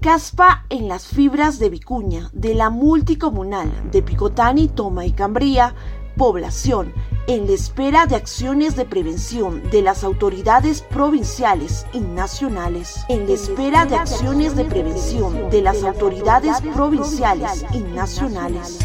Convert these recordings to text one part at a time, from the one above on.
caspa en las fibras de vicuña de la multicomunal de Picotani, Toma y Cambría, población en la espera de acciones de prevención de las autoridades provinciales y nacionales. En la espera de acciones de prevención de las autoridades provinciales y nacionales.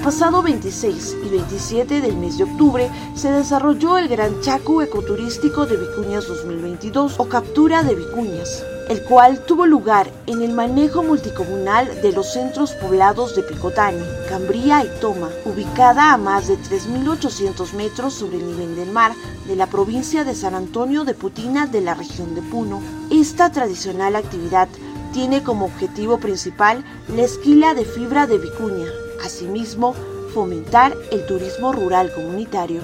Pasado 26 y 27 del mes de octubre se desarrolló el Gran Chaco Ecoturístico de Vicuñas 2022 o Captura de Vicuñas, el cual tuvo lugar en el manejo multicomunal de los centros poblados de Picotani, Cambría y Toma, ubicada a más de 3.800 metros sobre el nivel del mar de la provincia de San Antonio de Putina de la región de Puno. Esta tradicional actividad tiene como objetivo principal la esquila de fibra de vicuña, asimismo fomentar el turismo rural comunitario.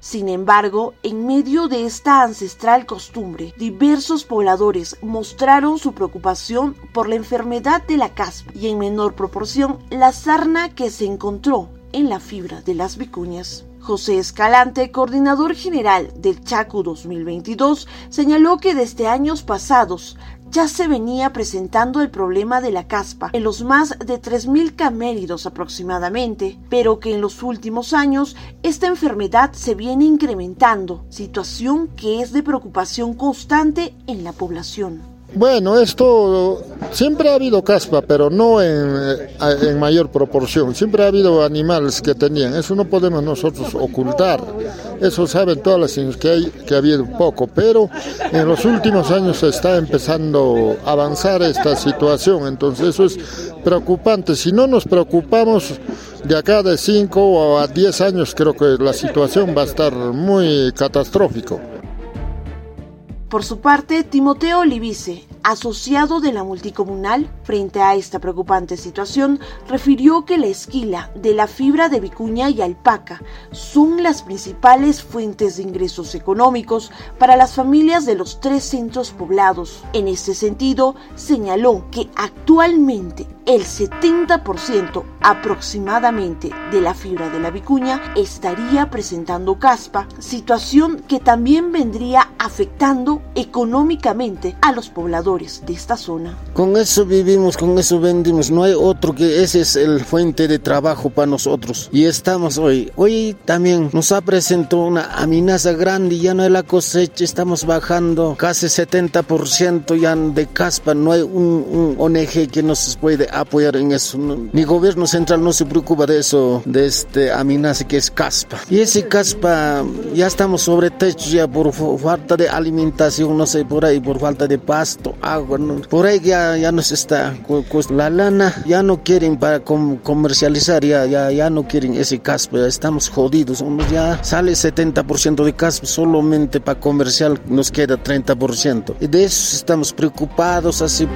Sin embargo, en medio de esta ancestral costumbre, diversos pobladores mostraron su preocupación por la enfermedad de la caspa y en menor proporción la sarna que se encontró en la fibra de las vicuñas. José Escalante, coordinador general del Chaco 2022, señaló que desde años pasados ya se venía presentando el problema de la caspa en los más de 3.000 caméridos aproximadamente, pero que en los últimos años esta enfermedad se viene incrementando, situación que es de preocupación constante en la población. Bueno, esto siempre ha habido caspa, pero no en, en, mayor proporción. Siempre ha habido animales que tenían. Eso no podemos nosotros ocultar. Eso saben todas las que hay que ha habido poco, pero en los últimos años está empezando a avanzar esta situación. Entonces eso es preocupante. Si no nos preocupamos de acá de 5 a 10 años, creo que la situación va a estar muy catastrófico. Por su parte, Timoteo Olivice, asociado de la multicomunal, frente a esta preocupante situación, refirió que la esquila de la fibra de vicuña y alpaca son las principales fuentes de ingresos económicos para las familias de los tres centros poblados. En este sentido, señaló que actualmente el 70% aproximadamente de la fibra de la vicuña estaría presentando caspa, situación que también vendría afectando económicamente a los pobladores de esta zona. Con eso vivimos, con eso vendimos, no hay otro que ese es el fuente de trabajo para nosotros. Y estamos hoy, hoy también nos ha presentado una amenaza grande, ya no hay la cosecha, estamos bajando casi 70% ya de caspa, no hay un, un ONG que nos puede apoyar en eso. Ni gobierno central no se preocupa de eso, de este amenaza que es caspa. Y ese caspa ya estamos sobre techo ya por falta de alimentación, no sé, por ahí, por falta de pasto, agua, por ahí ya, ya nos está, la lana ya no quieren para comercializar, ya, ya, ya no quieren ese caspa, estamos jodidos, ya sale 70% de caspa solamente para comercial, nos queda 30%. Y de eso estamos preocupados así.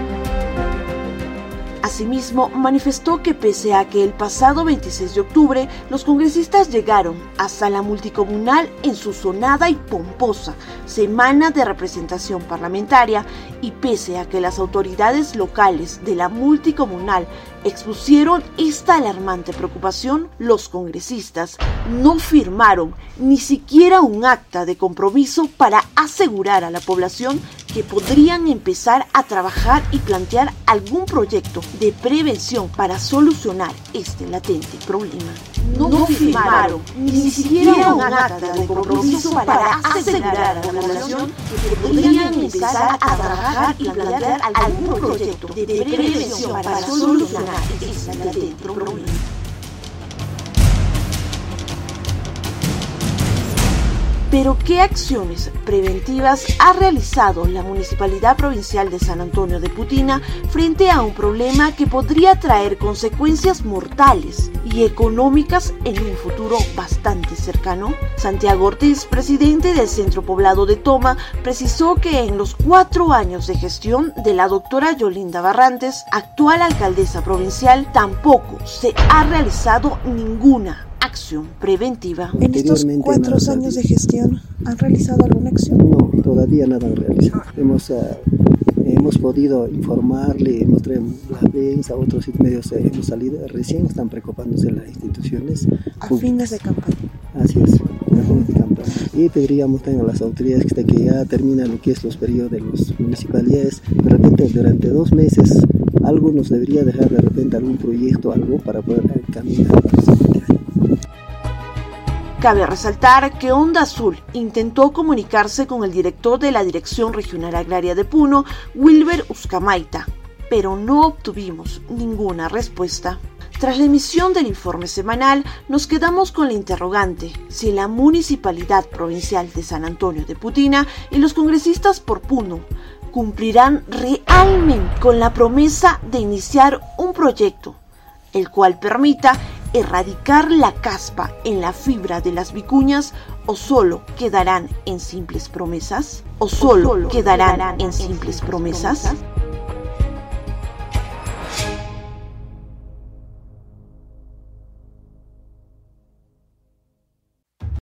Asimismo, manifestó que pese a que el pasado 26 de octubre los congresistas llegaron hasta la multicomunal en su sonada y pomposa semana de representación parlamentaria y pese a que las autoridades locales de la multicomunal expusieron esta alarmante preocupación, los congresistas no firmaron ni siquiera un acta de compromiso para asegurar a la población que podrían empezar a trabajar y plantear algún proyecto de prevención para solucionar este latente problema. No, firmaron ni siquiera un acta de compromiso para asegurar a la población que podrían empezar a trabajar y plantear algún proyecto de prevención para solucionar este latente problema. Pero ¿qué acciones preventivas ha realizado la Municipalidad Provincial de San Antonio de Putina frente a un problema que podría traer consecuencias mortales y económicas en un futuro bastante cercano? Santiago Ortiz, presidente del Centro Poblado de Toma, precisó que en los cuatro años de gestión de la doctora Yolinda Barrantes, actual alcaldesa provincial, tampoco se ha realizado ninguna acción preventiva. En estos cuatro años de gestión, ¿han realizado alguna acción? No, todavía nada han realizado. Hemos, uh, hemos podido informarle, hemos traído la prensa, otros medios eh, hemos salido, recién están preocupándose las instituciones. A fines de campaña. Así es, Y pediríamos también a las autoridades que, que ya termina lo que es los periodos de las municipalidades, de repente durante dos meses algo nos debería dejar de repente algún proyecto, algo para poder caminar Cabe resaltar que Onda Azul intentó comunicarse con el director de la Dirección Regional Agraria de Puno, Wilber Uscamaita, pero no obtuvimos ninguna respuesta. Tras la emisión del informe semanal, nos quedamos con la interrogante si la Municipalidad Provincial de San Antonio de Putina y los congresistas por Puno cumplirán realmente con la promesa de iniciar un proyecto, el cual permita erradicar la caspa en la fibra de las vicuñas o solo quedarán en simples promesas? ¿O solo, quedarán, en simples promesas?